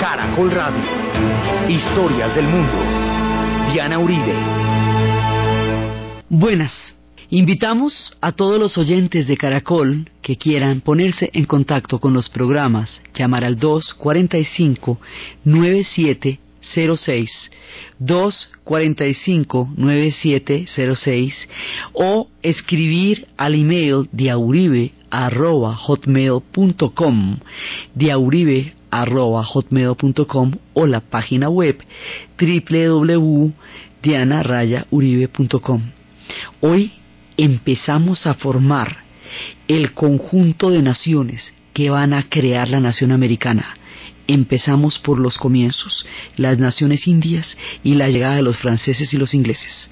Caracol Radio. Historias del mundo. Diana Uribe. Buenas. Invitamos a todos los oyentes de Caracol que quieran ponerse en contacto con los programas, llamar al 245 9706 245 9706 o escribir al email diauribe arroba hotmail.com diauribe arroba hotmail.com o la página web www.dianarayauribe.com Hoy empezamos a formar el conjunto de naciones que van a crear la nación americana. Empezamos por los comienzos, las naciones indias y la llegada de los franceses y los ingleses.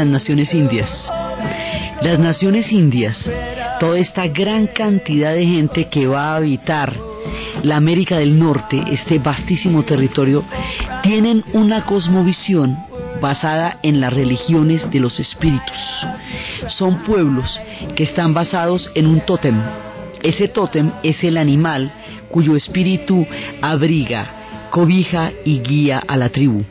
Las naciones indias. Las naciones indias, toda esta gran cantidad de gente que va a habitar la América del Norte, este vastísimo territorio, tienen una cosmovisión basada en las religiones de los espíritus. Son pueblos que están basados en un tótem. Ese tótem es el animal cuyo espíritu abriga, cobija y guía a la tribu.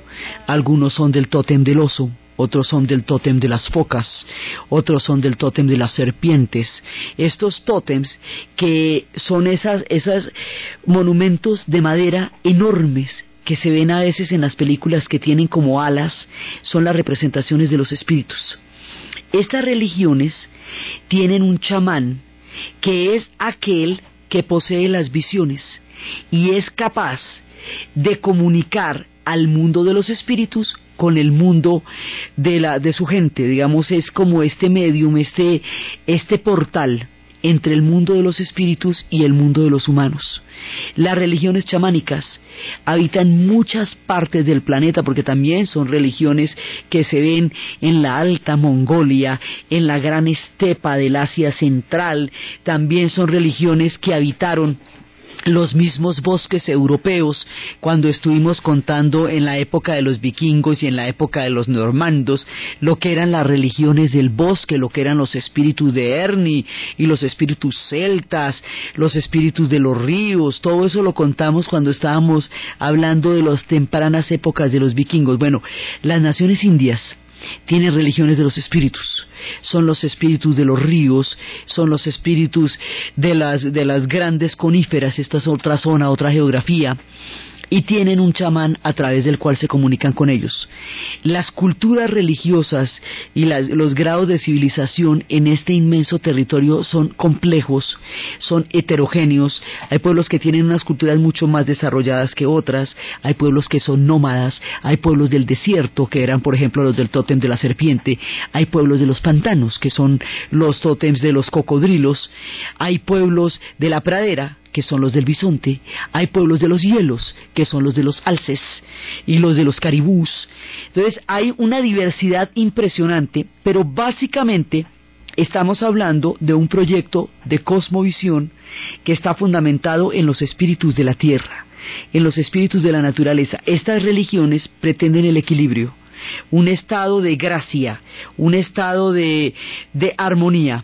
Algunos son del tótem del oso, otros son del tótem de las focas, otros son del tótem de las serpientes. Estos tótems que son esas, esos monumentos de madera enormes que se ven a veces en las películas que tienen como alas, son las representaciones de los espíritus. Estas religiones tienen un chamán que es aquel que posee las visiones y es capaz de comunicar al mundo de los espíritus con el mundo de la de su gente, digamos es como este medium, este este portal entre el mundo de los espíritus y el mundo de los humanos. Las religiones chamánicas habitan muchas partes del planeta porque también son religiones que se ven en la alta Mongolia, en la gran estepa del Asia Central, también son religiones que habitaron los mismos bosques europeos cuando estuvimos contando en la época de los vikingos y en la época de los normandos lo que eran las religiones del bosque, lo que eran los espíritus de Ernie y los espíritus celtas, los espíritus de los ríos, todo eso lo contamos cuando estábamos hablando de las tempranas épocas de los vikingos. Bueno, las naciones indias tienen religiones de los espíritus. Son los espíritus de los ríos, son los espíritus de las, de las grandes coníferas, esta es otra zona, otra geografía y tienen un chamán a través del cual se comunican con ellos. Las culturas religiosas y los grados de civilización en este inmenso territorio son complejos, son heterogéneos. Hay pueblos que tienen unas culturas mucho más desarrolladas que otras, hay pueblos que son nómadas, hay pueblos del desierto que eran por ejemplo los del tótem de la serpiente, hay pueblos de los pantanos que son los tótems de los cocodrilos, hay pueblos de la pradera que son los del bisonte, hay pueblos de los hielos, que son los de los alces y los de los caribús. Entonces hay una diversidad impresionante, pero básicamente estamos hablando de un proyecto de cosmovisión que está fundamentado en los espíritus de la tierra, en los espíritus de la naturaleza. Estas religiones pretenden el equilibrio, un estado de gracia, un estado de, de armonía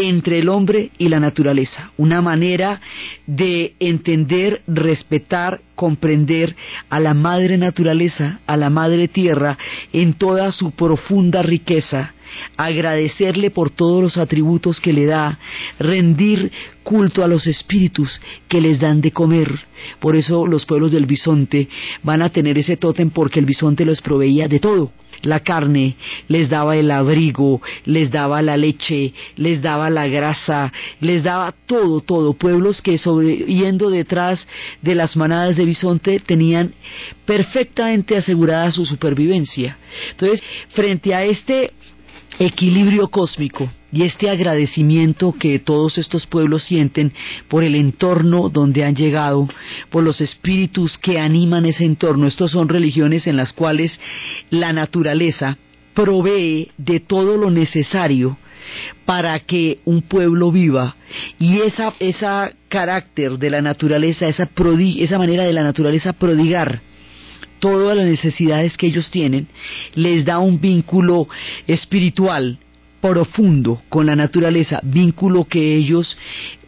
entre el hombre y la naturaleza, una manera de entender, respetar, comprender a la madre naturaleza, a la madre tierra, en toda su profunda riqueza, agradecerle por todos los atributos que le da, rendir culto a los espíritus que les dan de comer. Por eso los pueblos del bisonte van a tener ese tótem porque el bisonte los proveía de todo la carne, les daba el abrigo, les daba la leche, les daba la grasa, les daba todo, todo. Pueblos que sobre, yendo detrás de las manadas de bisonte tenían perfectamente asegurada su supervivencia. Entonces, frente a este equilibrio cósmico y este agradecimiento que todos estos pueblos sienten por el entorno donde han llegado, por los espíritus que animan ese entorno. Estos son religiones en las cuales la naturaleza provee de todo lo necesario para que un pueblo viva y esa esa carácter de la naturaleza, esa esa manera de la naturaleza prodigar todas las necesidades que ellos tienen, les da un vínculo espiritual profundo con la naturaleza, vínculo que ellos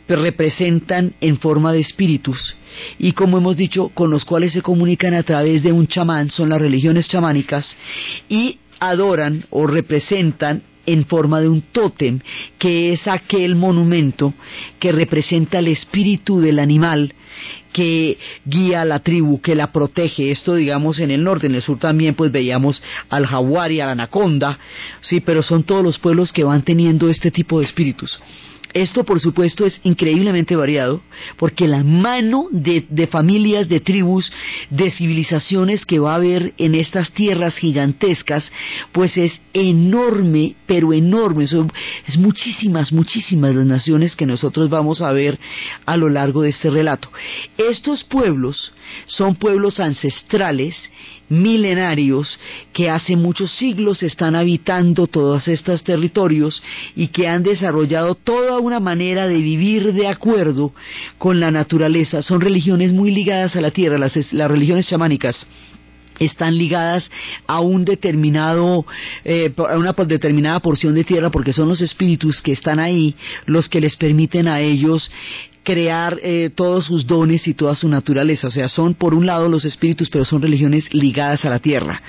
representan en forma de espíritus. Y como hemos dicho, con los cuales se comunican a través de un chamán, son las religiones chamánicas, y adoran o representan en forma de un tótem, que es aquel monumento que representa el espíritu del animal que guía a la tribu, que la protege. Esto, digamos, en el norte, en el sur también, pues veíamos al jaguar y a la anaconda, sí, pero son todos los pueblos que van teniendo este tipo de espíritus. Esto, por supuesto, es increíblemente variado, porque la mano de, familias, de tribus, de civilizaciones que va a haber en estas tierras gigantescas, pues es enorme, pero enorme. Son, es muchísimas, muchísimas las naciones que nosotros vamos a ver a lo largo de este relato. Estos pueblos son pueblos ancestrales milenarios que hace muchos siglos están habitando todos estos territorios y que han desarrollado toda una manera de vivir de acuerdo con la naturaleza. Son religiones muy ligadas a la tierra, las, religiones chamánicas están ligadas a un determinado eh, a una determinada porción de tierra porque son los espíritus que están ahí los que les permiten a ellos crear eh, todos sus dones y toda su naturaleza. O sea, son por un lado los espíritus, pero son religiones ligadas a la tierra.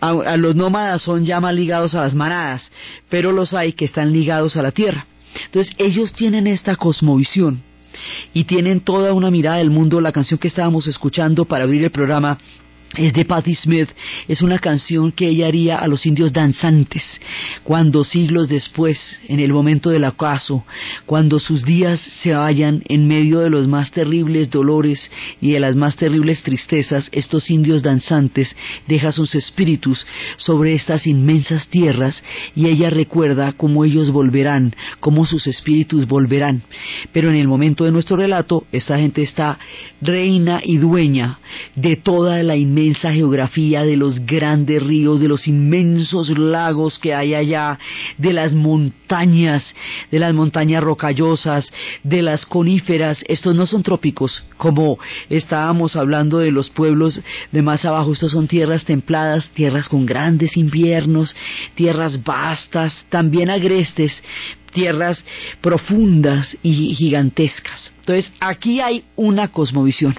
A, los nómadas son ya más ligados a las manadas, pero los hay que están ligados a la tierra. Entonces, ellos tienen esta cosmovisión y tienen toda una mirada del mundo. La canción que estábamos escuchando para abrir el programa es de Patti Smith, es una canción que ella haría a los indios danzantes, cuando siglos después, en el momento del acaso, cuando sus días se vayan en medio de los más terribles dolores y de las más terribles tristezas, estos indios danzantes dejan sus espíritus sobre estas inmensas tierras y ella recuerda cómo ellos volverán, cómo sus espíritus volverán. Pero en el momento de nuestro relato, esta gente está reina y dueña de toda la inmensa inmensa geografía de los grandes ríos, de los inmensos lagos que hay allá, de las montañas, de las montañas rocallosas, de las coníferas. Estos no son trópicos, como estábamos hablando de los pueblos de más abajo. Estos son tierras templadas, tierras con grandes inviernos, tierras vastas, también agrestes, tierras profundas y gigantescas. Entonces, aquí hay una cosmovisión.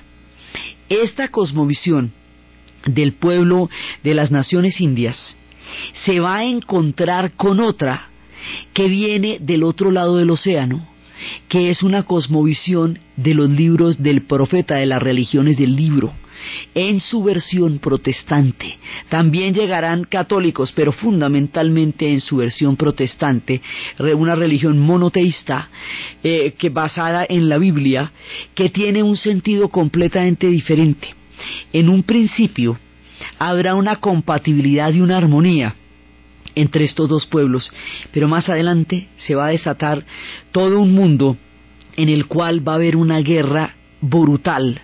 Esta cosmovisión del pueblo de las naciones indias se va a encontrar con otra que viene del otro lado del océano, que es una cosmovisión de los libros del profeta de las religiones del libro en su versión protestante. También llegarán católicos, pero fundamentalmente en su versión protestante, una religión monoteísta eh, que basada en la Biblia, que tiene un sentido completamente diferente. En un principio habrá una compatibilidad y una armonía entre estos dos pueblos, pero más adelante se va a desatar todo un mundo en el cual va a haber una guerra brutal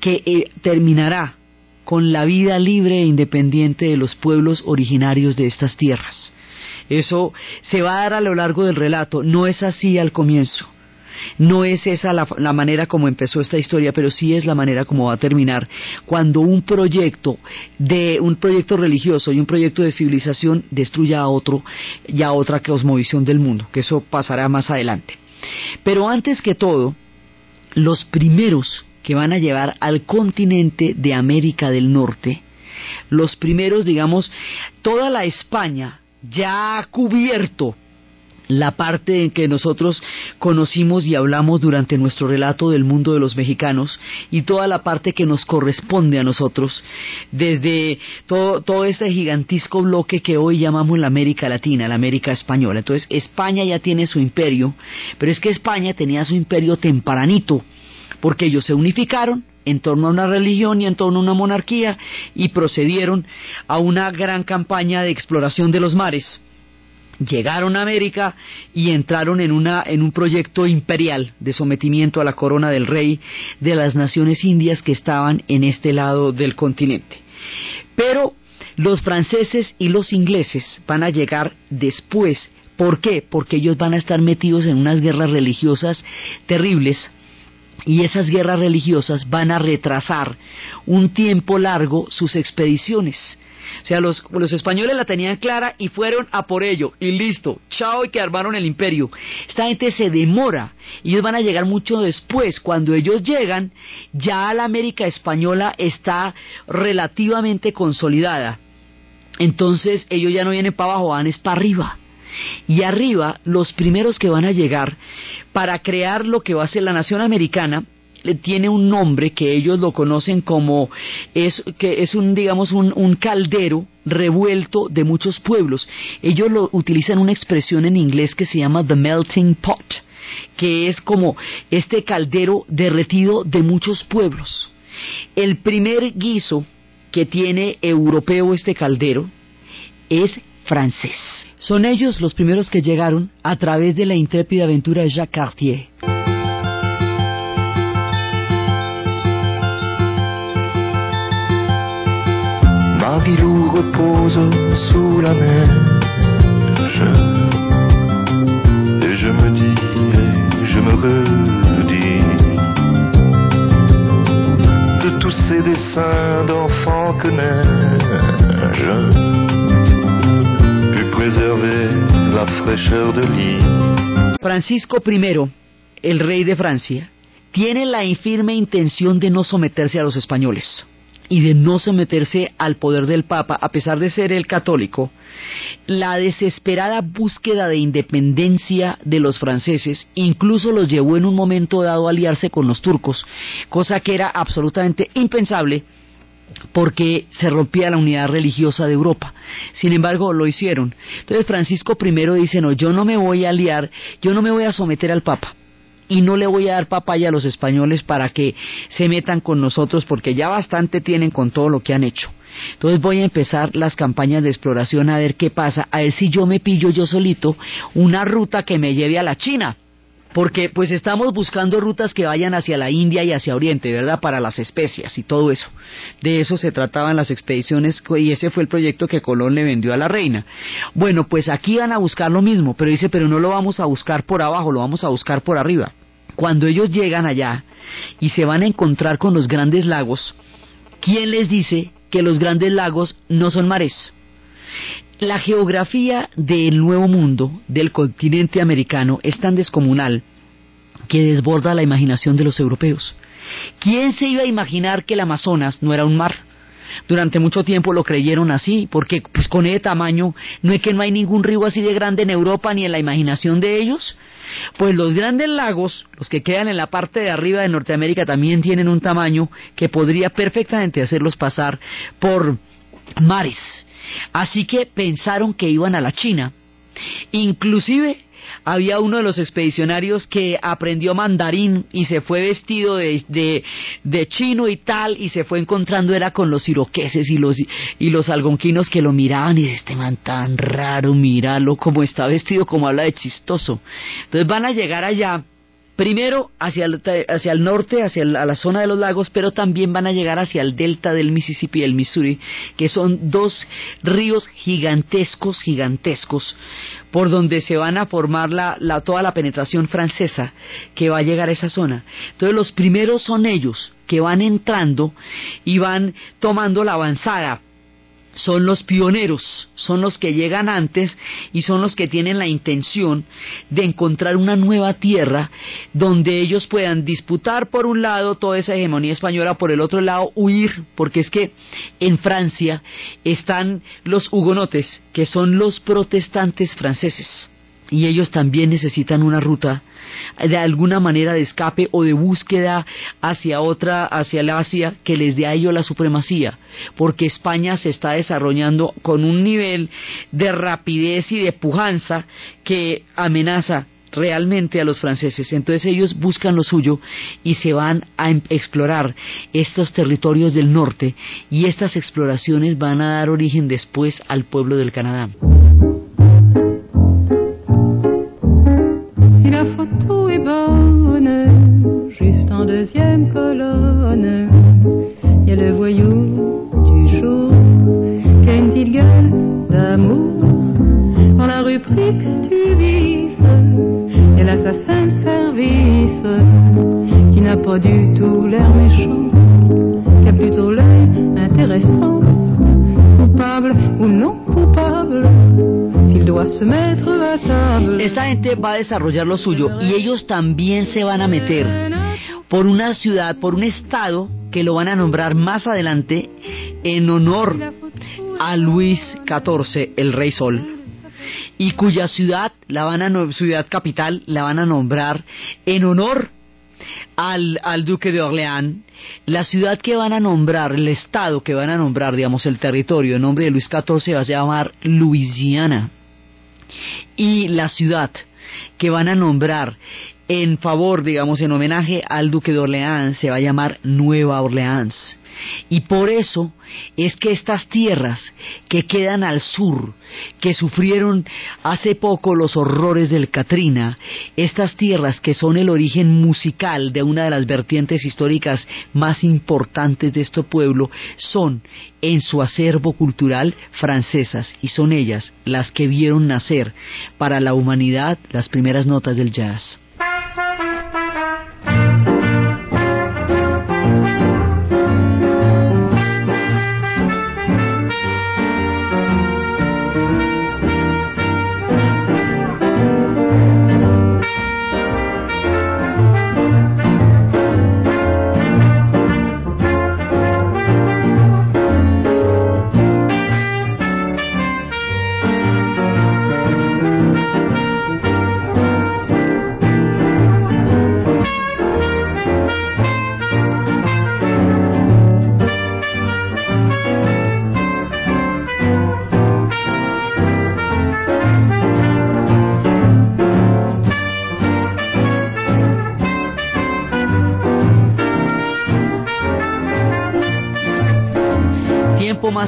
que eh, terminará con la vida libre e independiente de los pueblos originarios de estas tierras. Eso se va a dar a lo largo del relato, no es así al comienzo. No es esa la, la, manera como empezó esta historia, pero sí es la manera como va a terminar cuando un proyecto de un proyecto religioso y un proyecto de civilización destruya a otro y a otra cosmovisión del mundo, que eso pasará más adelante. Pero antes que todo, los primeros que van a llevar al continente de América del Norte, los primeros, digamos, toda la España ya ha cubierto la parte en que nosotros conocimos y hablamos durante nuestro relato del mundo de los mexicanos y toda la parte que nos corresponde a nosotros, desde todo, todo este gigantesco bloque que hoy llamamos la América Latina, la América Española. Entonces, España ya tiene su imperio, pero es que España tenía su imperio tempranito porque ellos se unificaron en torno a una religión y en torno a una monarquía y procedieron a una gran campaña de exploración de los mares. Llegaron a América y entraron en, una, en un proyecto imperial de sometimiento a la corona del rey de las naciones indias que estaban en este lado del continente. Pero los franceses y los ingleses van a llegar después. ¿Por qué? Porque ellos van a estar metidos en unas guerras religiosas terribles y esas guerras religiosas van a retrasar un tiempo largo sus expediciones. O sea, los, los, españoles la tenían clara y fueron a por ello, y listo, chao, y que armaron el imperio. Esta gente se demora, ellos van a llegar mucho después. Cuando ellos llegan, ya la América española está relativamente consolidada. Entonces ellos ya no vienen para abajo, van es para arriba. Y arriba, los primeros que van a llegar para crear lo que va a ser la nación americana, tiene un nombre que ellos lo conocen como es que es un digamos un, un, caldero revuelto de muchos pueblos. Ellos lo utilizan una expresión en inglés que se llama the melting pot que es como este caldero derretido de muchos pueblos. El primer guiso que tiene europeo este caldero es francés. Son ellos los primeros que llegaron a través de la intrépida aventura de Jacques Cartier. Repose sous la neige Et je me dis, et je me redis De tous ces dessins d'enfants que neige la de Francisco I, el rey de Francia, tiene la infirme intención de no someterse a los españoles y de no someterse al poder del Papa, a pesar de ser el católico, la desesperada búsqueda de independencia de los franceses incluso los llevó en un momento dado a aliarse con los turcos, cosa que era absolutamente impensable porque se rompía la unidad religiosa de Europa. Sin embargo, lo hicieron. Entonces Francisco I dice, no, yo no me voy a aliar, yo no me voy a someter al Papa. Y no le voy a dar papaya a los españoles para que se metan con nosotros, porque ya bastante tienen con todo lo que han hecho. Entonces voy a empezar las campañas de exploración a ver qué pasa, a ver si yo me pillo yo solito una ruta que me lleve a la China porque pues estamos buscando rutas que vayan hacia la India y hacia Oriente, ¿verdad? Para las especias y todo eso. De eso se trataban las expediciones y ese fue el proyecto que Colón le vendió a la reina. Bueno, pues aquí van a buscar lo mismo, pero dice, pero no lo vamos a buscar por abajo, lo vamos a buscar por arriba. Cuando ellos llegan allá y se van a encontrar con los grandes lagos, ¿quién les dice que los grandes lagos no son mares? La geografía del Nuevo Mundo, del continente americano, es tan descomunal que desborda la imaginación de los europeos. ¿Quién se iba a imaginar que el Amazonas no era un mar? durante mucho tiempo lo creyeron así, porque pues con ese tamaño no es que no hay ningún río así de grande en Europa ni en la imaginación de ellos. Pues los grandes lagos, los que quedan en la parte de arriba de Norteamérica, también tienen un tamaño que podría perfectamente hacerlos pasar por mares. Así que pensaron que iban a la China. Inclusive había uno de los expedicionarios que aprendió mandarín y se fue vestido de, de, chino y tal y se fue encontrando era con los iroqueses y los y los algonquinos que lo miraban y este man tan raro, míralo como está vestido, como habla de chistoso. Entonces van a llegar allá primero hacia el, hacia el norte, hacia la zona de los lagos, pero también van a llegar hacia el delta del Mississippi y el Missouri, que son dos ríos gigantescos, gigantescos, por donde se van a formar la, toda la penetración francesa que va a llegar a esa zona. Entonces los primeros son ellos que van entrando y van tomando la avanzada son los pioneros, son los que llegan antes y son los que tienen la intención de encontrar una nueva tierra donde ellos puedan disputar por un lado toda esa hegemonía española, por el otro lado huir, porque es que en Francia están los hugonotes, que son los protestantes franceses y ellos también necesitan una ruta de alguna manera de escape o de búsqueda hacia otra, hacia el Asia, que les dé a ellos la supremacía, porque España se está desarrollando con un nivel de rapidez y de pujanza que amenaza realmente a los franceses. Entonces ellos buscan lo suyo y se van a em, explorar estos territorios del norte y estas exploraciones van a dar origen después al pueblo del Canadá. Du tout l'air méchant, qui a plutôt l'air intéressant, coupable ou non coupable. S'il doit se mettre à table. Esta gente va a desarrollar lo suyo y ellos también se van a meter por una ciudad, por un estado que lo van a nombrar más adelante en honor a Luis XIV, el Rey Sol, y cuya ciudad, la van a ciudad capital, la van a nombrar en honor al, Duque de Orleans, la ciudad que van a nombrar, el estado que van a nombrar, digamos, el territorio en nombre de Luis XIV va a llamar Luisiana. Y la ciudad que van a nombrar en favor, digamos, en homenaje al duque de Orleans, se va a llamar Nueva Orleans. Y por eso es que estas tierras que quedan al sur, que sufrieron hace poco los horrores del Katrina, estas tierras que son el origen musical de una de las vertientes históricas más importantes de este pueblo, son en su acervo cultural francesas y son ellas las que vieron nacer para la humanidad las primeras notas del jazz.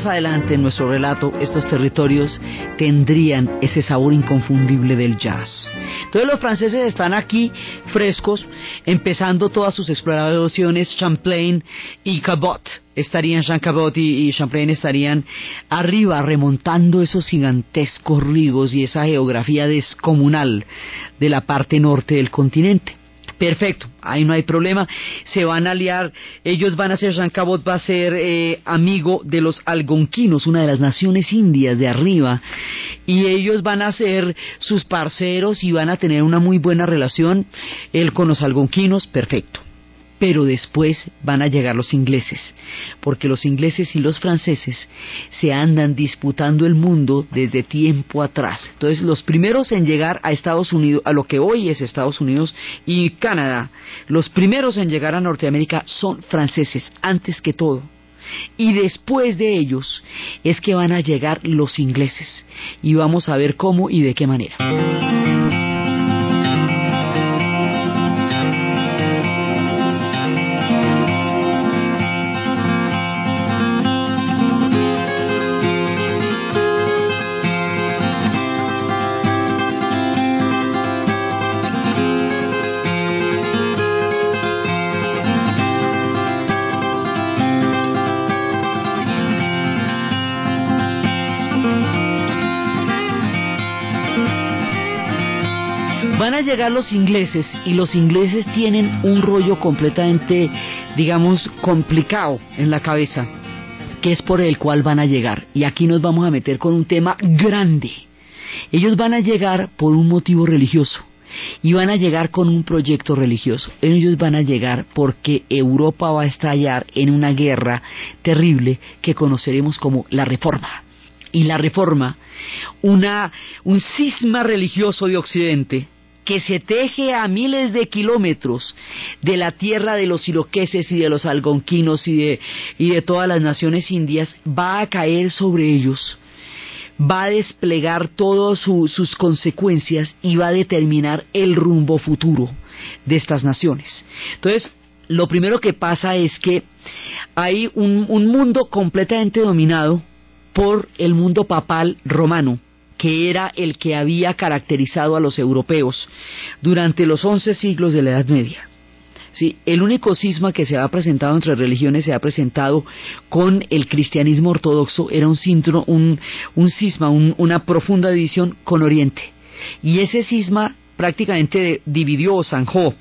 Más adelante en nuestro relato, estos territorios tendrían ese sabor inconfundible del jazz. Entonces los franceses están aquí frescos, empezando todas sus exploraciones, Champlain y Cabot estarían, Jean Cabot y, y Champlain estarían arriba remontando esos gigantescos ríos y esa geografía descomunal de la parte norte del continente. Perfecto, ahí no hay problema. Se van a aliar, ellos van a ser, Jean Cabot va a ser eh, amigo de los algonquinos, una de las naciones indias de arriba, y ellos van a ser sus parceros y van a tener una muy buena relación, él con los algonquinos, perfecto. Pero después van a llegar los ingleses, porque los ingleses y los franceses se andan disputando el mundo desde tiempo atrás. Entonces, los primeros en llegar a Estados Unidos, a lo que hoy es Estados Unidos y Canadá, los primeros en llegar a Norteamérica son franceses, antes que todo. Y después de ellos es que van a llegar los ingleses. Y vamos a ver cómo y de qué manera. Van a llegar los ingleses y los ingleses tienen un rollo completamente, digamos, complicado en la cabeza, que es por el cual van a llegar. Y aquí nos vamos a meter con un tema grande. Ellos van a llegar por un motivo religioso y van a llegar con un proyecto religioso. Ellos van a llegar porque Europa va a estallar en una guerra terrible que conoceremos como la Reforma. Y la Reforma, una, un cisma religioso de Occidente, que se teje a miles de kilómetros de la tierra de los iroqueses y de los algonquinos y de, y de todas las naciones indias, va a caer sobre ellos, va a desplegar todas sus consecuencias y va a determinar el rumbo futuro de estas naciones. Entonces, lo primero que pasa es que hay un, un mundo completamente dominado por el mundo papal romano, que era el que había caracterizado a los europeos durante los once siglos de la Edad Media. Sí, el único cisma que se ha presentado entre religiones se ha presentado con el cristianismo ortodoxo, era un, un, un cisma, una profunda división con Oriente. Y ese cisma prácticamente dividió o zanjó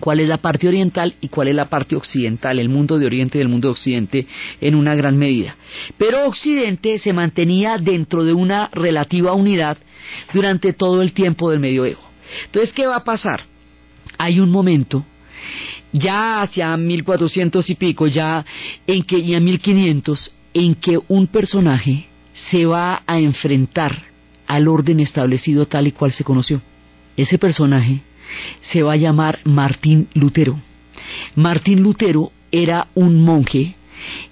cuál es la parte oriental y cuál es la parte occidental, el mundo de Oriente y el mundo de Occidente en una gran medida. Pero Occidente se mantenía dentro de una relativa unidad durante todo el tiempo del medioevo. Entonces, ¿qué va a pasar? Hay un momento, ya hacia 1400 y pico, ya en que, y a 1500, en que un personaje se va a enfrentar al orden establecido tal y cual se conoció. Ese personaje se va a llamar Martín Lutero. Martín Lutero era un monje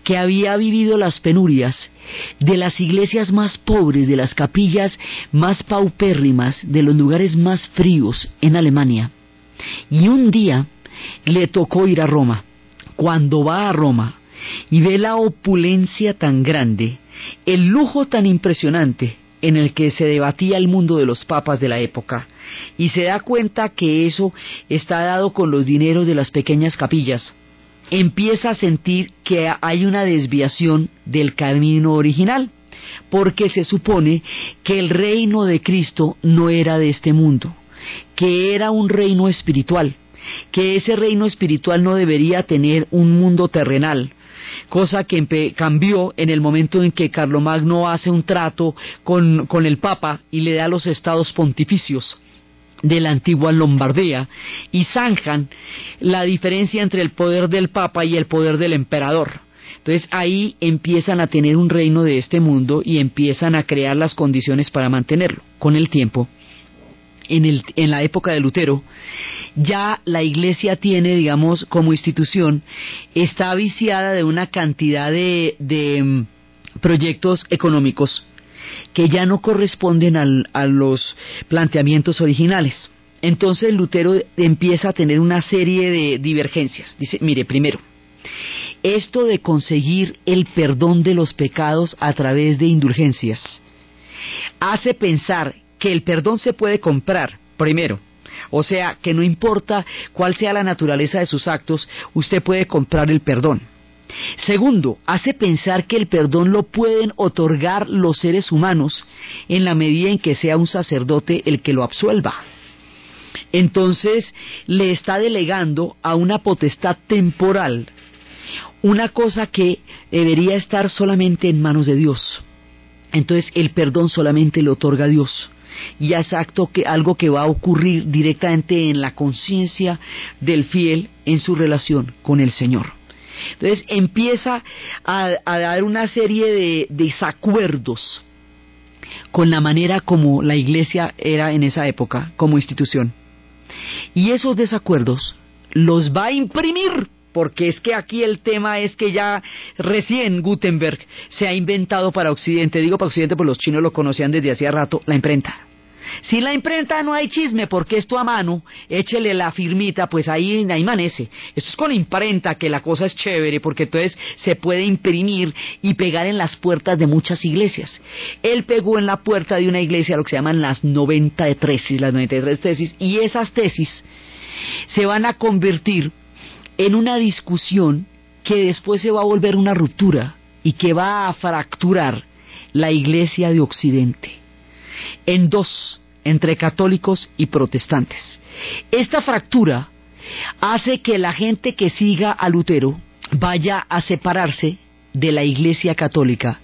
que había vivido las penurias de las iglesias más pobres, de las capillas más paupérrimas, de los lugares más fríos en Alemania. Y un día le tocó ir a Roma. Cuando va a Roma y ve la opulencia tan grande, el lujo tan impresionante, en el que se debatía el mundo de los papas de la época. Y se da cuenta que eso está dado con los dineros de las pequeñas capillas, empieza a sentir que hay una desviación del camino original, porque se supone que el reino de Cristo no era de este mundo, que era un reino espiritual, que ese reino espiritual no debería tener un mundo terrenal, cosa que cambió en el momento en que Carlomagno hace un trato con, con el Papa y le da los estados pontificios de la antigua Lombardía y zanjan la diferencia entre el poder del Papa y el poder del emperador. Entonces ahí empiezan a tener un reino de este mundo y empiezan a crear las condiciones para mantenerlo. Con el tiempo, en, el, en la época de Lutero, ya la iglesia tiene, digamos, como institución, está viciada de una cantidad de, de mm, proyectos económicos que ya no corresponden al, a los planteamientos originales. Entonces Lutero empieza a tener una serie de divergencias. Dice, mire, primero, esto de conseguir el perdón de los pecados a través de indulgencias hace pensar que el perdón se puede comprar, primero. O sea, que no importa cuál sea la naturaleza de sus actos, usted puede comprar el perdón. Segundo, hace pensar que el perdón lo pueden otorgar los seres humanos en la medida en que sea un sacerdote el que lo absuelva. Entonces le está delegando a una potestad temporal una cosa que debería estar solamente en manos de Dios. Entonces el perdón solamente le otorga a Dios. Y es acto que, algo que va a ocurrir directamente en la conciencia del fiel en su relación con el Señor. Entonces empieza a, a dar una serie de desacuerdos con la manera como la iglesia era en esa época como institución. Y esos desacuerdos los va a imprimir, porque es que aquí el tema es que ya recién Gutenberg se ha inventado para Occidente, digo para Occidente porque los chinos lo conocían desde hacía rato, la imprenta. Si la imprenta no hay chisme porque esto a mano, échele la firmita, pues ahí, ahí amanece. Esto es con imprenta que la cosa es chévere porque entonces se puede imprimir y pegar en las puertas de muchas iglesias. Él pegó en la puerta de una iglesia lo que se llaman las 90 de tesis, las 93 tesis, y esas tesis se van a convertir en una discusión que después se va a volver una ruptura y que va a fracturar la iglesia de Occidente en dos entre católicos y protestantes. Esta fractura hace que la gente que siga a Lutero vaya a separarse de la Iglesia católica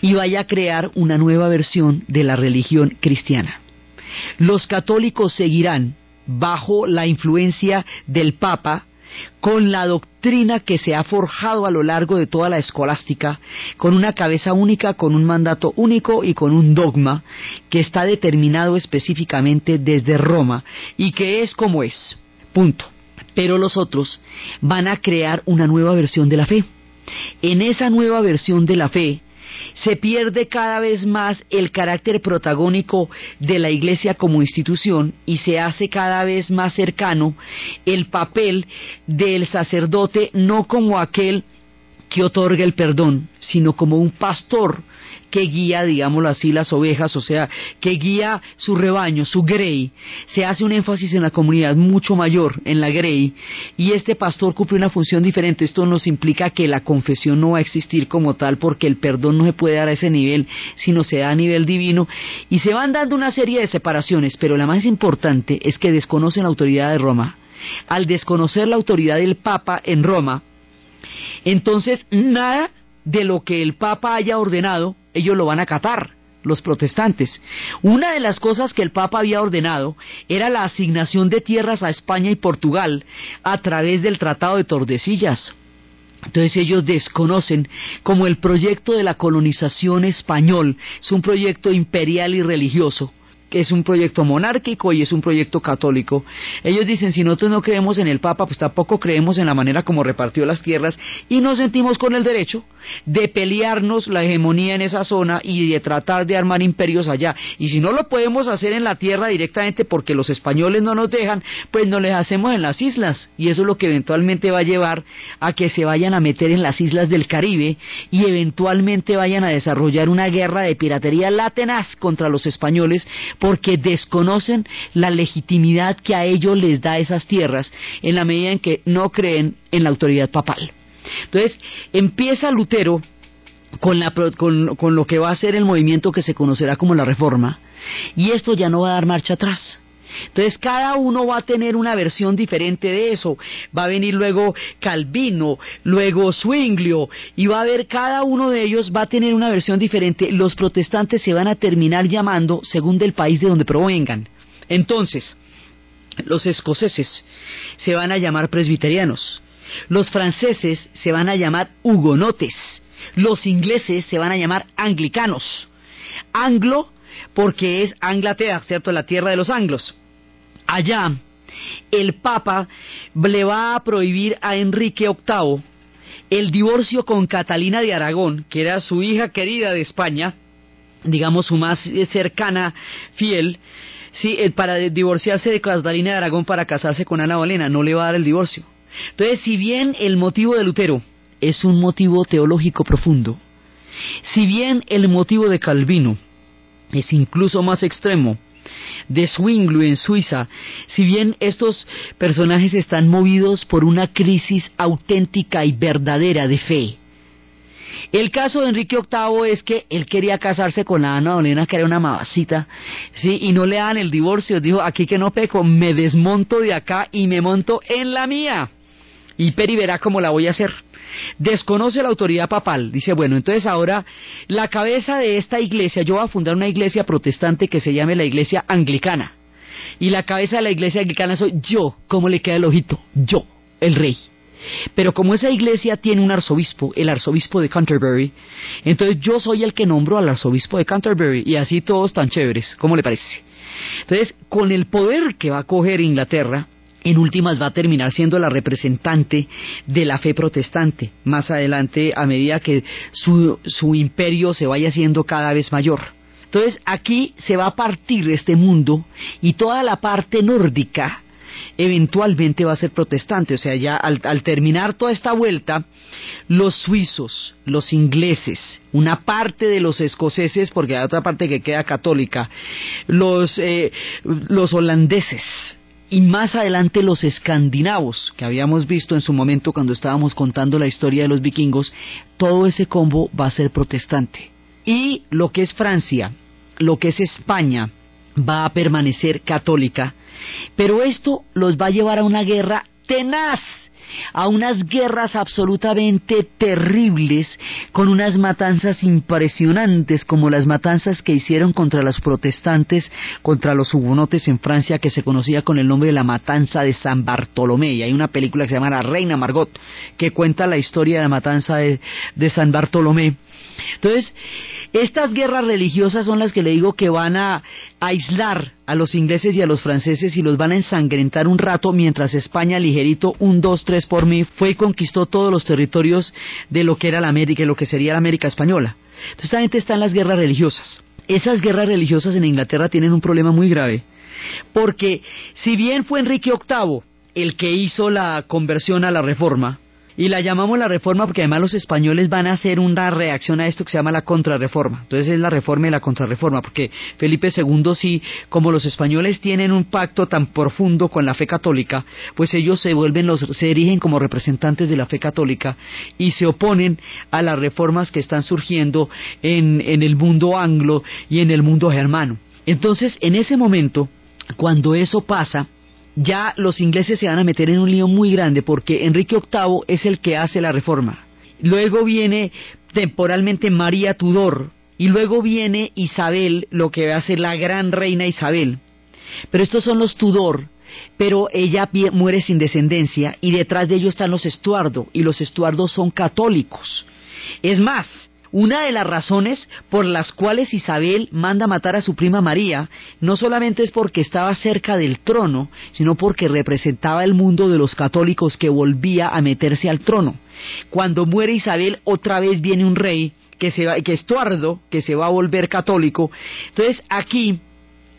y vaya a crear una nueva versión de la religión cristiana. Los católicos seguirán bajo la influencia del Papa con la doctrina que se ha forjado a lo largo de toda la escolástica, con una cabeza única, con un mandato único y con un dogma que está determinado específicamente desde Roma y que es como es. Punto. Pero los otros van a crear una nueva versión de la fe. En esa nueva versión de la fe, se pierde cada vez más el carácter protagónico de la Iglesia como institución y se hace cada vez más cercano el papel del sacerdote no como aquel que otorga el perdón, sino como un pastor que guía, digámoslo así, las ovejas, o sea, que guía su rebaño, su grey. Se hace un énfasis en la comunidad mucho mayor, en la grey, y este pastor cumple una función diferente. Esto nos implica que la confesión no va a existir como tal, porque el perdón no se puede dar a ese nivel, sino se da a nivel divino, y se van dando una serie de separaciones, pero la más importante es que desconocen la autoridad de Roma. Al desconocer la autoridad del Papa en Roma, entonces nada de lo que el Papa haya ordenado, ellos lo van a acatar los protestantes. Una de las cosas que el Papa había ordenado era la asignación de tierras a España y Portugal a través del Tratado de Tordesillas. Entonces ellos desconocen como el proyecto de la colonización español es un proyecto imperial y religioso que es un proyecto monárquico y es un proyecto católico. Ellos dicen, si nosotros no creemos en el Papa, pues tampoco creemos en la manera como repartió las tierras y nos sentimos con el derecho de pelearnos la hegemonía en esa zona y de tratar de armar imperios allá. Y si no lo podemos hacer en la tierra directamente porque los españoles no nos dejan, pues no les hacemos en las islas. Y eso es lo que eventualmente va a llevar a que se vayan a meter en las islas del Caribe y eventualmente vayan a desarrollar una guerra de piratería latenaz contra los españoles porque desconocen la legitimidad que a ellos les da esas tierras en la medida en que no creen en la autoridad papal. Entonces, empieza Lutero con, la, con, lo que va a ser el movimiento que se conocerá como la Reforma, y esto ya no va a dar marcha atrás. Entonces cada uno va a tener una versión diferente de eso. Va a venir luego Calvino, luego Zwinglio, y va a haber cada uno de ellos va a tener una versión diferente. Los protestantes se van a terminar llamando según del país de donde provengan. Entonces, los escoceses se van a llamar presbiterianos, los franceses se van a llamar hugonotes, los ingleses se van a llamar anglicanos. Anglo porque es Anglaterra, ¿cierto? La tierra de los anglos allá el Papa le va a prohibir a Enrique VIII el divorcio con Catalina de Aragón, que era su hija querida de España, digamos su más cercana fiel, sí, para divorciarse de Catalina de Aragón para casarse con Ana Bolena, no le va a dar el divorcio. Entonces, si bien el motivo de Lutero es un motivo teológico profundo, si bien el motivo de Calvino es incluso más extremo, de Zwinglio en Suiza, si bien estos personajes están movidos por una crisis auténtica y verdadera de fe. El caso de Enrique VIII es que él quería casarse con la Ana Olena, que era una mamacita, ¿sí? y no le dan el divorcio. Dijo, aquí que no peco, me desmonto de acá y me monto en la mía. Y Peri verá cómo la voy a hacer. Desconoce la autoridad papal. Dice, bueno, entonces ahora la cabeza de esta iglesia, yo voy a fundar una iglesia protestante que se llame la iglesia anglicana. Y la cabeza de la iglesia anglicana soy yo. ¿Cómo le queda el ojito? Yo, el rey. Pero como esa iglesia tiene un arzobispo, el arzobispo de Canterbury, entonces yo soy el que nombro al arzobispo de Canterbury y así todos tan chéveres. ¿Cómo le parece? Entonces, con el poder que va a coger Inglaterra, en últimas va a terminar siendo la representante de la fe protestante, más adelante a medida que su, su imperio se vaya haciendo cada vez mayor. Entonces aquí se va a partir este mundo y toda la parte nórdica eventualmente va a ser protestante. O sea, ya al, terminar toda esta vuelta, los suizos, los ingleses, una parte de los escoceses, porque hay otra parte que queda católica, los, eh, los holandeses, y más adelante los escandinavos, que habíamos visto en su momento cuando estábamos contando la historia de los vikingos, todo ese combo va a ser protestante. Y lo que es Francia, lo que es España, va a permanecer católica, pero esto los va a llevar a una guerra tenaz, a unas guerras absolutamente terribles, con unas matanzas impresionantes, como las matanzas que hicieron contra los protestantes, contra los hugonotes en Francia, que se conocía con el nombre de la matanza de San Bartolomé. Y hay una película que se llama La Reina Margot, que cuenta la historia de la matanza de, de San Bartolomé. Entonces, estas guerras religiosas son las que le digo que van a aislar a los ingleses y a los franceses y los van a ensangrentar un rato mientras España ligerito, un, dos, tres por mí, fue y conquistó todos los territorios de lo que era la América lo que sería la América española. Entonces esta gente está en las guerras religiosas. Esas guerras religiosas en Inglaterra tienen un problema muy grave, porque si bien fue Enrique VIII el que hizo la conversión a la reforma, y la llamamos la reforma porque además los españoles van a hacer una reacción a esto que se llama la contrarreforma. Entonces es la reforma y la contrarreforma, porque Felipe II sí, como los españoles tienen un pacto tan profundo con la fe católica, pues ellos se vuelven los, se erigen como representantes de la fe católica y se oponen a las reformas que están surgiendo en, en el mundo anglo y en el mundo germano. Entonces, en ese momento, cuando eso pasa, ya los ingleses se van a meter en un lío muy grande porque Enrique VIII es el que hace la reforma. Luego viene temporalmente María Tudor y luego viene Isabel, lo que va a ser la gran reina Isabel. Pero estos son los Tudor, pero ella muere sin descendencia y detrás de ellos están los Estuardo y los Estuardos son católicos. Es más, una de las razones por las cuales Isabel manda matar a su prima María no solamente es porque estaba cerca del trono, sino porque representaba el mundo de los católicos que volvía a meterse al trono. Cuando muere Isabel, otra vez viene un rey que, se va, que es Tuardo, que se va a volver católico. Entonces aquí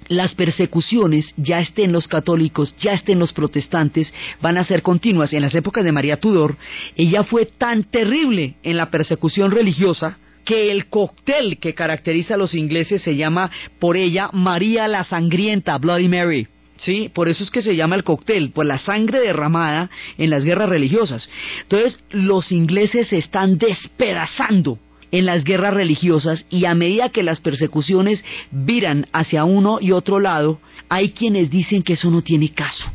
las persecuciones, ya estén los católicos, ya estén los protestantes, van a ser continuas. En las épocas de María Tudor, ella fue tan terrible en la persecución religiosa que el cóctel que caracteriza a los ingleses se llama por ella María la Sangrienta, Bloody Mary. ¿sí? Por eso es que se llama el cóctel, por la sangre derramada en las guerras religiosas. Entonces, los ingleses se están despedazando en las guerras religiosas y a medida que las persecuciones viran hacia uno y otro lado, hay quienes dicen que eso no tiene caso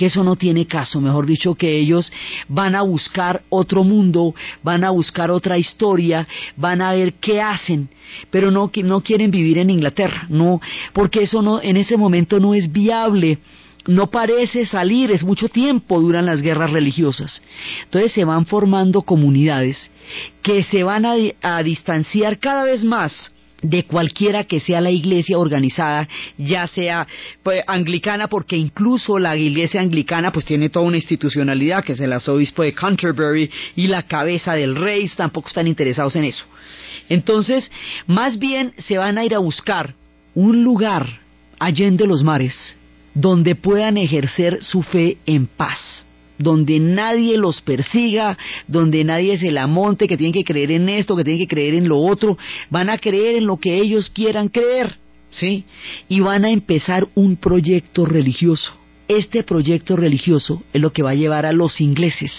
que eso no tiene caso, mejor dicho, que ellos van a buscar otro mundo, van a buscar otra historia, van a ver qué hacen, pero no, no quieren vivir en Inglaterra, no, porque eso no, en ese momento no es viable. No parece salir, es mucho tiempo duran las guerras religiosas. Entonces se van formando comunidades que se van a, distanciar cada vez más de cualquiera que sea la iglesia organizada, ya sea pues, anglicana, porque incluso la iglesia anglicana pues tiene toda una institucionalidad, que es el arzobispo de Canterbury y la cabeza del rey, tampoco están interesados en eso. Entonces, más bien se van a ir a buscar un lugar allende los mares, donde puedan ejercer su fe en paz donde nadie los persiga, donde nadie se la monte, que tienen que creer en esto, que tienen que creer en lo otro, van a creer en lo que ellos quieran creer, ¿sí? Y van a empezar un proyecto religioso. Este proyecto religioso es lo que va a llevar a los ingleses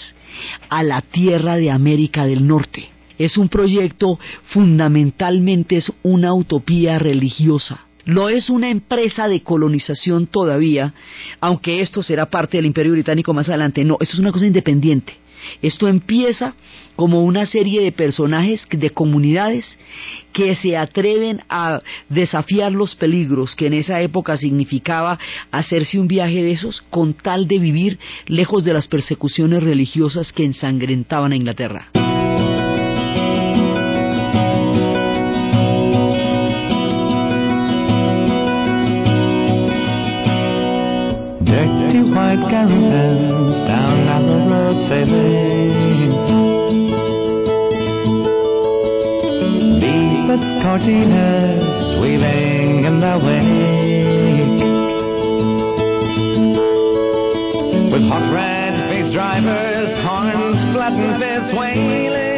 a la tierra de América del Norte. Es un proyecto fundamentalmente es una utopía religiosa No es una empresa de colonización todavía, aunque esto será parte del Imperio Británico más adelante. No, esto es una cosa independiente. Esto empieza como una serie de personajes, de comunidades que se atreven a desafiar los peligros que en esa época significaba hacerse un viaje de esos con tal de vivir lejos de las persecuciones religiosas que ensangrentaban a Inglaterra. White caravans down narrow roads sailing. Beaded cortinas weaving in their wake. With hot red-faced drivers, horns, flattened fists wailing.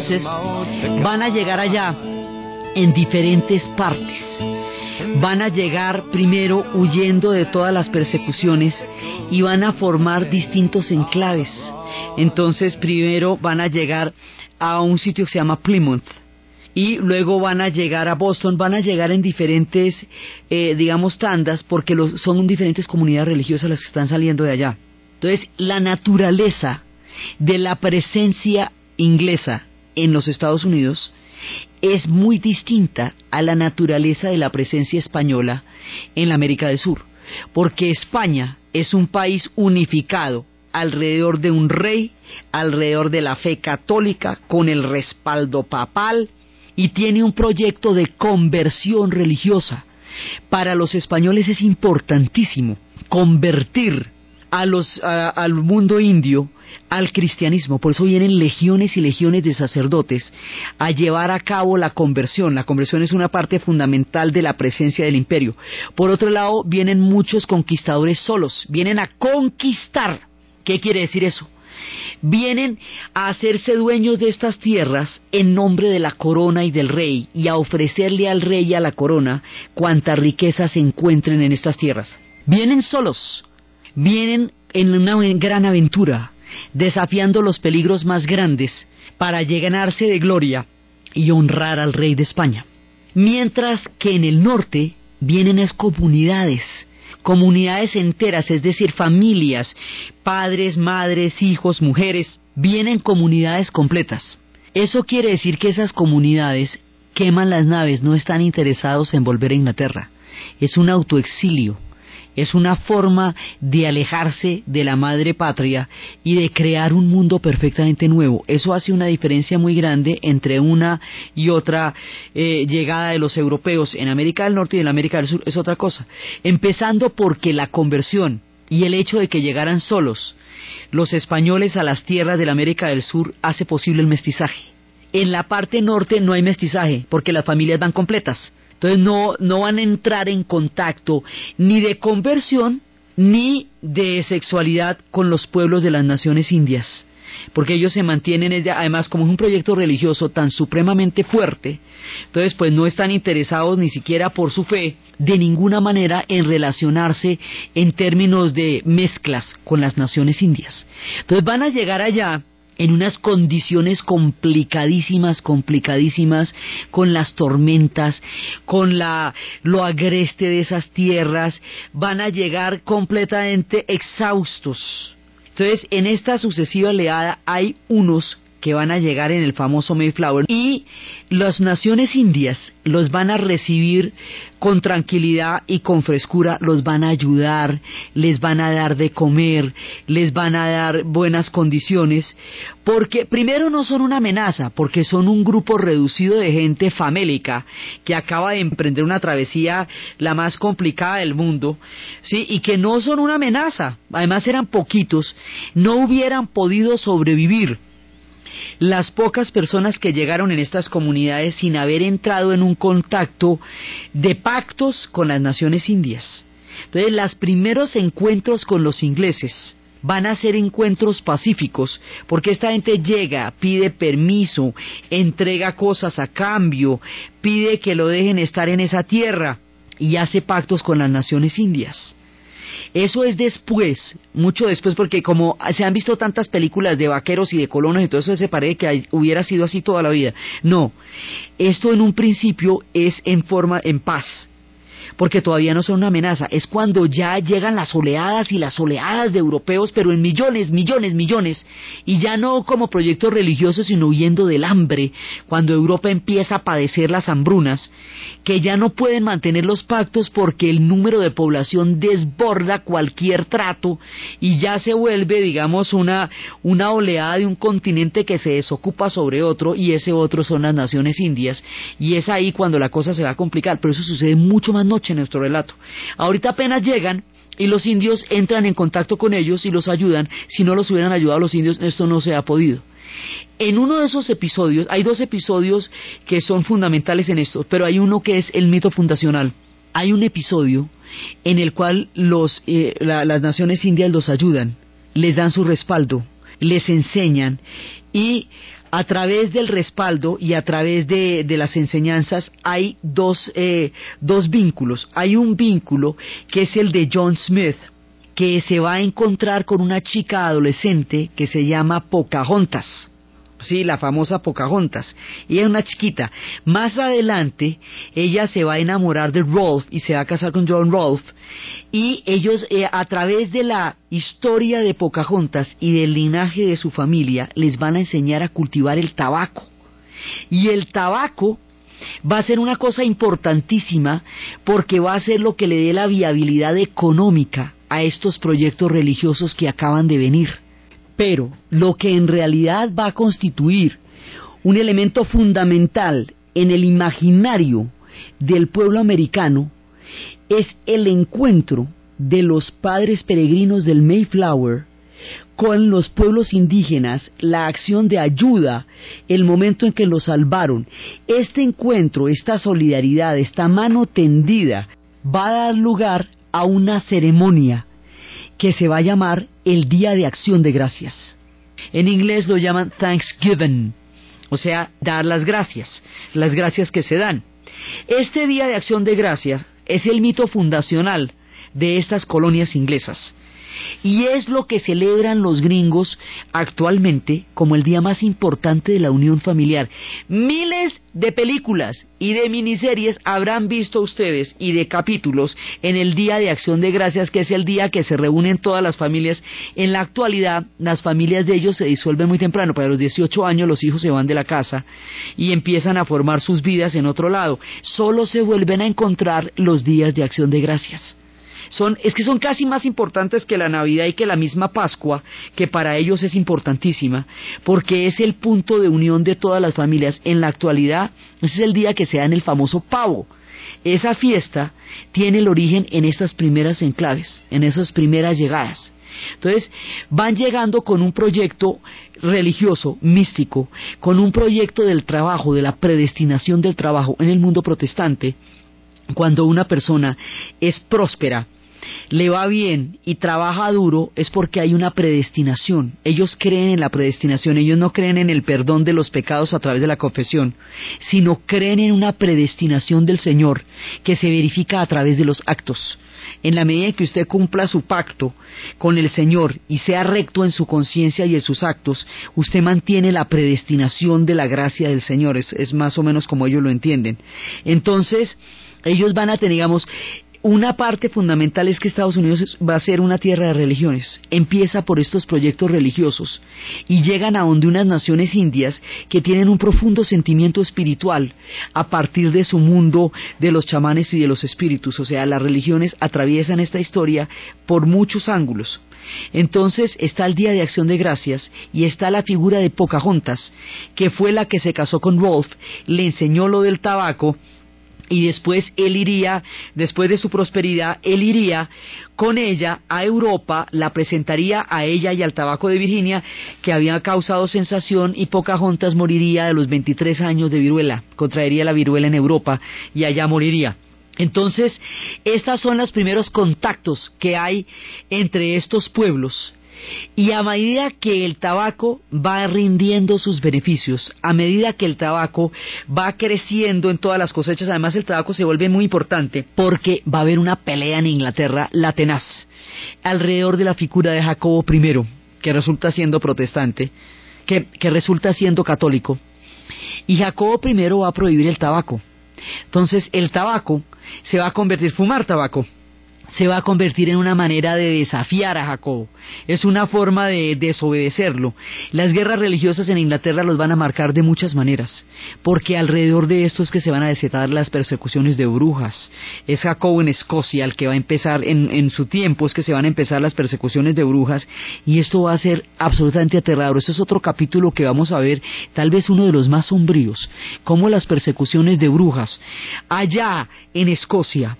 Entonces, van a llegar allá en diferentes partes. Van a llegar primero huyendo de todas las persecuciones y van a formar distintos enclaves. Entonces, primero van a llegar a un sitio que se llama Plymouth y luego van a llegar a Boston, van a llegar en diferentes, eh, digamos, tandas, porque los, son diferentes comunidades religiosas las que están saliendo de allá. Entonces, la naturaleza de la presencia inglesa en los Estados Unidos es muy distinta a la naturaleza de la presencia española en la América del Sur, porque España es un país unificado alrededor de un rey, alrededor de la fe católica, con el respaldo papal, y tiene un proyecto de conversión religiosa. Para los españoles es importantísimo convertir a los, al mundo indio al cristianismo. Por eso vienen legiones y legiones de sacerdotes a llevar a cabo la conversión. La conversión es una parte fundamental de la presencia del imperio. Por otro lado, vienen muchos conquistadores solos. Vienen a conquistar. ¿Qué quiere decir eso? vienen a hacerse dueños de estas tierras en nombre de la corona y del rey y a ofrecerle al rey y a la corona cuantas riquezas se encuentren en estas tierras. Vienen solos, vienen en una gran aventura, desafiando los peligros más grandes para llenarse de gloria y honrar al rey de España. Mientras que en el norte vienen es comunidades, comunidades enteras, es decir, familias, padres, madres, hijos, mujeres, vienen comunidades completas. Eso quiere decir que esas comunidades queman las naves, no están interesados en volver a Inglaterra. Es un autoexilio, es una forma de alejarse de la madre patria y de crear un mundo perfectamente nuevo. Eso hace una diferencia muy grande entre una y otra eh, llegada de los europeos en América del Norte y en América del Sur. Es otra cosa. Empezando porque la conversión y el hecho de que llegaran solos los españoles a las tierras de la América del Sur hace posible el mestizaje. En la parte norte no hay mestizaje porque las familias van completas. Entonces no, no van a entrar en contacto ni de conversión ni de sexualidad con los pueblos de las naciones indias. Porque ellos se mantienen, además como es un proyecto religioso tan supremamente fuerte, entonces pues no están interesados ni siquiera por su fe de ninguna manera en relacionarse en términos de mezclas con las naciones indias. Entonces van a llegar allá en unas condiciones complicadísimas, complicadísimas, con las tormentas, con la, lo agreste de esas tierras, van a llegar completamente exhaustos. Entonces, en esta sucesiva oleada hay unos que van a llegar en el famoso Mayflower. Y las naciones indias los van a recibir con tranquilidad y con frescura, los van a ayudar, les van a dar de comer, les van a dar buenas condiciones, porque primero no son una amenaza, porque son un grupo reducido de gente famélica que acaba de emprender una travesía la más complicada del mundo, sí, y que no son una amenaza, además eran poquitos, no hubieran podido sobrevivir las pocas personas que llegaron en estas comunidades sin haber entrado en un contacto de pactos con las naciones indias. Entonces, los primeros encuentros con los ingleses, van a ser encuentros pacíficos, porque esta gente llega, pide permiso, entrega cosas a cambio, pide que lo dejen estar en esa tierra y hace pactos con las naciones indias. Eso es después, mucho después, porque como se han visto tantas películas de vaqueros y de colonos y todo eso, se parece que hubiera sido así toda la vida. No, esto en un principio es en forma, en paz porque todavía no son una amenaza, es cuando ya llegan las oleadas y las oleadas de europeos, pero en millones, millones, millones, y ya no como proyectos religiosos, sino huyendo del hambre, cuando Europa empieza a padecer las hambrunas, que ya no pueden mantener los pactos porque el número de población desborda cualquier trato y ya se vuelve, digamos, una, una oleada de un continente que se desocupa sobre otro y ese otro son las naciones indias. Y es ahí cuando la cosa se va a complicar, pero eso sucede mucho más noche en nuestro relato. Ahorita apenas llegan y los indios entran en contacto con ellos y los ayudan. Si no los hubieran ayudado los indios, esto no se ha podido. En uno de esos episodios, hay dos episodios que son fundamentales en esto, pero hay uno que es el mito fundacional. Hay un episodio en el cual los, eh, las naciones indias los ayudan, les dan su respaldo, les enseñan y a través del respaldo y a través de, las enseñanzas hay dos, eh, dos vínculos. Hay un vínculo que es el de John Smith, que se va a encontrar con una chica adolescente que se llama Pocahontas sí, la famosa Pocahontas. Y es una chiquita. Más adelante, ella se va a enamorar de Rolf y se va a casar con John Rolf. Y ellos, eh, a través de la historia de Pocahontas y del linaje de su familia, les van a enseñar a cultivar el tabaco. Y el tabaco va a ser una cosa importantísima porque va a ser lo que le dé la viabilidad económica a estos proyectos religiosos que acaban de venir. Pero lo que en realidad va a constituir un elemento fundamental en el imaginario del pueblo americano es el encuentro de los padres peregrinos del Mayflower con los pueblos indígenas, la acción de ayuda, el momento en que los salvaron. Este encuentro, esta solidaridad, esta mano tendida, va a dar lugar a una ceremonia que se va a llamar el Día de Acción de Gracias. En inglés lo llaman Thanksgiving, o sea, dar las gracias, las gracias que se dan. Este Día de Acción de Gracias es el mito fundacional de estas colonias inglesas. Y es lo que celebran los gringos actualmente como el día más importante de la unión familiar. Miles de películas y de miniseries habrán visto ustedes y de capítulos en el Día de Acción de Gracias, que es el día que se reúnen todas las familias. En la actualidad, las familias de ellos se disuelven muy temprano. Para los 18 años los hijos se van de la casa y empiezan a formar sus vidas en otro lado. Solo se vuelven a encontrar los días de Acción de Gracias son, es que son casi más importantes que la Navidad y que la misma Pascua, que para ellos es importantísima, porque es el punto de unión de todas las familias. En la actualidad, ese es el día que se da en el famoso pavo. Esa fiesta tiene el origen en estas primeras enclaves, en esas primeras llegadas. Entonces, van llegando con un proyecto religioso, místico, con un proyecto del trabajo, de la predestinación del trabajo en el mundo protestante. Cuando una persona es próspera, le va bien y trabaja duro es porque hay una predestinación. Ellos creen en la predestinación, ellos no creen en el perdón de los pecados a través de la confesión, sino creen en una predestinación del Señor que se verifica a través de los actos. En la medida que usted cumpla su pacto con el Señor y sea recto en su conciencia y en sus actos, usted mantiene la predestinación de la gracia del Señor. Es, es más o menos como ellos lo entienden. Entonces, ellos van a tener, digamos, una parte fundamental es que Estados Unidos va a ser una tierra de religiones. Empieza por estos proyectos religiosos y llegan a donde unas naciones indias que tienen un profundo sentimiento espiritual a partir de su mundo de los chamanes y de los espíritus. O sea, las religiones atraviesan esta historia por muchos ángulos. Entonces está el Día de Acción de Gracias y está la figura de Pocahontas, que fue la que se casó con Rolf, le enseñó lo del tabaco y después él iría, después de su prosperidad, él iría con ella a Europa, la presentaría a ella y al tabaco de Virginia, que había causado sensación y Pocahontas moriría de los 23 años de viruela, contraería la viruela en Europa y allá moriría. Entonces, estos son los primeros contactos que hay entre estos pueblos Y a medida que el tabaco va rindiendo sus beneficios, a medida que el tabaco va creciendo en todas las cosechas, además el tabaco se vuelve muy importante porque va a haber una pelea en Inglaterra, la tenaz, alrededor de la figura de Jacobo I, que resulta siendo protestante, que, que resulta siendo católico, y Jacobo I va a prohibir el tabaco. Entonces el tabaco se va a convertir, fumar tabaco, se va a convertir en una manera de desafiar a Jacobo. Es una forma de desobedecerlo. Las guerras religiosas en Inglaterra los van a marcar de muchas maneras, porque alrededor de esto es que se van a desatar las persecuciones de brujas. Es Jacobo en Escocia el que va a empezar, en, en su tiempo es que se van a empezar las persecuciones de brujas, y esto va a ser absolutamente aterrador. Esto es otro capítulo que vamos a ver, tal vez uno de los más sombríos, como las persecuciones de brujas. Allá en Escocia,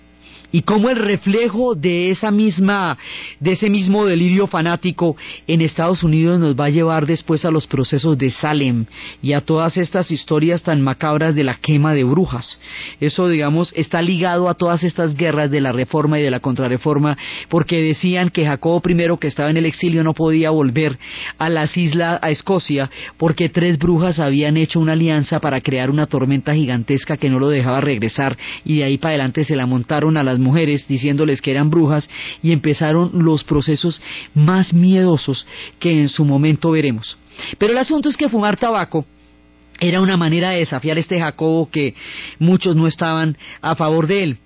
y cómo el reflejo de esa misma de ese mismo delirio fanático en Estados Unidos nos va a llevar después a los procesos de Salem y a todas estas historias tan macabras de la quema de brujas. Eso digamos está ligado a todas estas guerras de la reforma y de la contrarreforma porque decían que Jacobo I que estaba en el exilio no podía volver a las islas a Escocia porque tres brujas habían hecho una alianza para crear una tormenta gigantesca que no lo dejaba regresar y de ahí para adelante se la montaron a las mujeres diciéndoles que eran brujas y empezaron los procesos más miedosos que en su momento veremos. Pero el asunto es que fumar tabaco era una manera de desafiar este Jacobo que muchos no estaban a favor de él.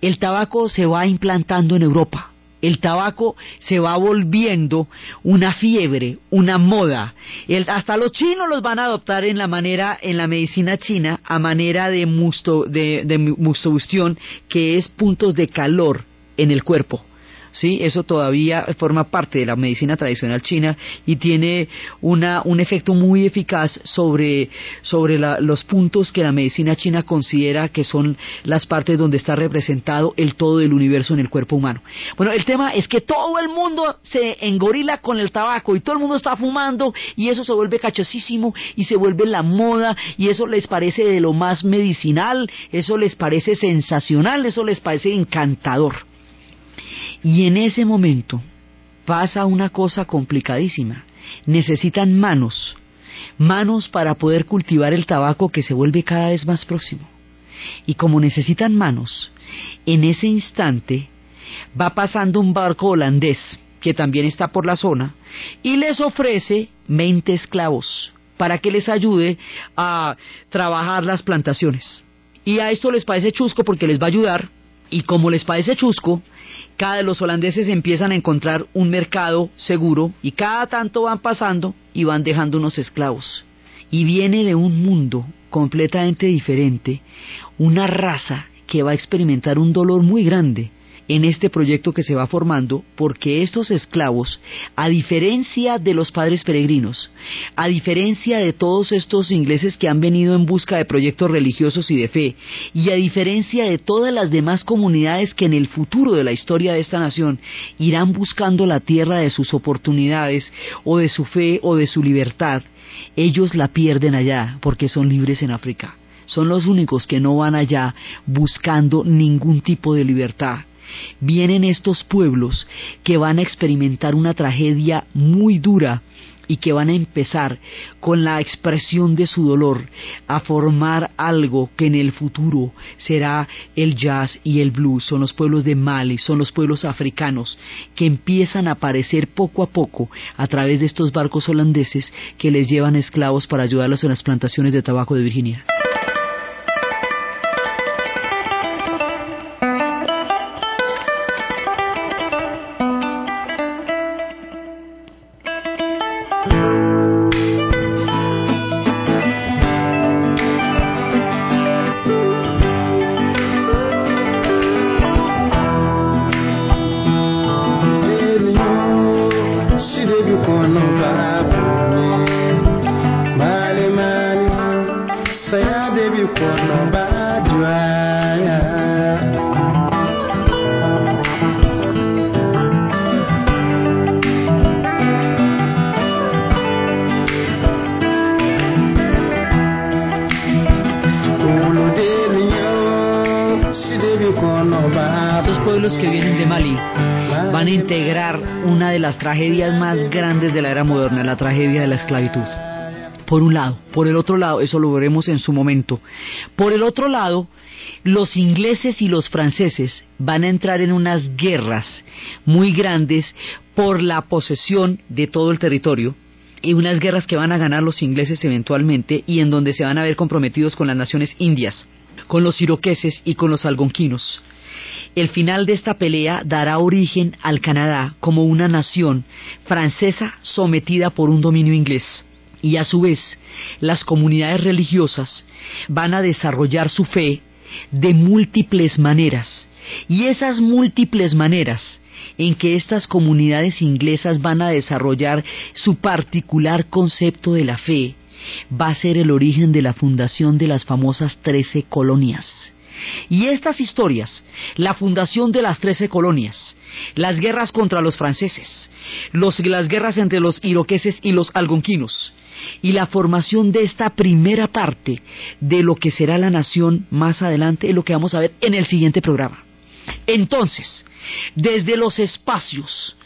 El tabaco se va implantando en Europa. El tabaco se va volviendo una fiebre, una moda. El- hasta los chinos los van a adoptar en la manera, en la medicina china, a manera de, musto, de, de mustobustión, que es puntos de calor en el cuerpo. ¿Sí? Eso todavía forma parte de la medicina tradicional china y tiene una, un efecto muy eficaz sobre, sobre la- los puntos que la medicina china considera que son las partes donde está representado el todo del universo en el cuerpo humano. Bueno, el tema es que todo el mundo se engorila con el tabaco y todo el mundo está fumando y eso se vuelve cachosísimo y se vuelve la moda y eso les parece de lo más medicinal, eso les parece sensacional, eso les parece encantador. Y en ese momento pasa una cosa complicadísima. Necesitan manos, manos para poder cultivar el tabaco que se vuelve cada vez más próximo. Y como necesitan manos, en ese instante va pasando un barco holandés que también está por la zona y les ofrece 20 esclavos para que les ayude a trabajar las plantaciones. Y a esto les parece chusco porque les va a ayudar y como les parece chusco, cada los holandeses empiezan a encontrar un mercado seguro y cada tanto van pasando y van dejando unos esclavos. Y viene de un mundo completamente diferente, una raza que va a experimentar un dolor muy grande en este proyecto que se va formando porque estos esclavos, a diferencia de los padres peregrinos, a diferencia de todos estos ingleses que han venido en busca de proyectos religiosos y de fe, y a diferencia de todas las demás comunidades que en el futuro de la historia de esta nación irán buscando la tierra de sus oportunidades o de su fe o de su libertad, ellos la pierden allá porque son libres en África. Son los únicos que no van allá buscando ningún tipo de libertad vienen estos pueblos que van a experimentar una tragedia muy dura y que van a empezar con la expresión de su dolor a formar algo que en el futuro será el jazz y el blues. Son los pueblos de Mali, son los pueblos africanos que empiezan a aparecer poco a poco a través de estos barcos holandeses que les llevan esclavos para ayudarlos en las plantaciones de tabaco de Virginia. Estos pueblos que vienen de Mali van a integrar una de las tragedias más grandes de la era moderna, la tragedia de la esclavitud. Por un lado. Por el otro lado, eso lo veremos en su momento. Por el otro lado, los ingleses y los franceses van a entrar en unas guerras muy grandes por la posesión de todo el territorio y unas guerras que van a ganar los ingleses eventualmente y en donde se van a ver comprometidos con las naciones indias, con los iroqueses y con los algonquinos. El final de esta pelea dará origen al Canadá como una nación francesa sometida por un dominio inglés. Y a su vez, las comunidades religiosas van a desarrollar su fe de múltiples maneras. Y esas múltiples maneras en que estas comunidades inglesas van a desarrollar su particular concepto de la fe va a ser el origen de la fundación de las famosas trece colonias. Y estas historias, la fundación de las trece colonias, las guerras contra los franceses, los- las guerras entre los iroqueses y los algonquinos, y la formación de esta primera parte de lo que será la nación más adelante es lo que vamos a ver en el siguiente programa. Entonces, desde los espacios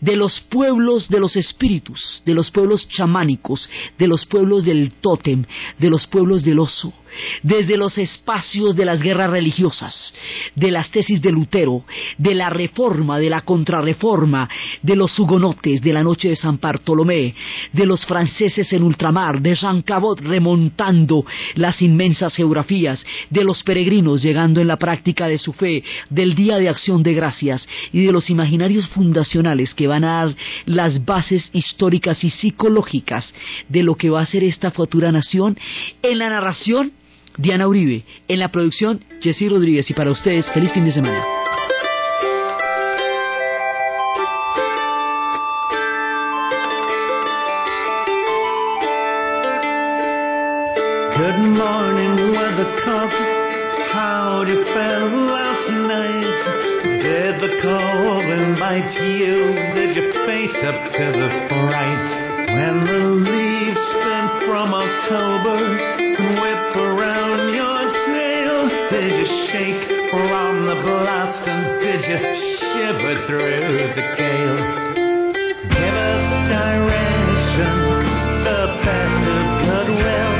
de los pueblos de los espíritus, de los pueblos chamánicos, de los pueblos del tótem, de los pueblos del oso, desde los espacios de las guerras religiosas, de las tesis de Lutero, de la reforma, de la contrarreforma, de los hugonotes, de la noche de San Bartolomé, de los franceses en ultramar, de Jean Cabot remontando las inmensas geografías, de los peregrinos llegando en la práctica de su fe, del Día de Acción de Gracias y de los imaginarios fundacionales que van a dar las bases históricas y psicológicas de lo que va a ser esta futura nación en la narración Diana Uribe, en la producción Jessy Rodríguez y para ustedes feliz fin de semana. Good morning, Weathercock. How'd you feel last night? Did the cold invite you? Did you face up to the fright? When the leaves spin from October soldier shivered through the gale. Give us direction, the best of goodwill.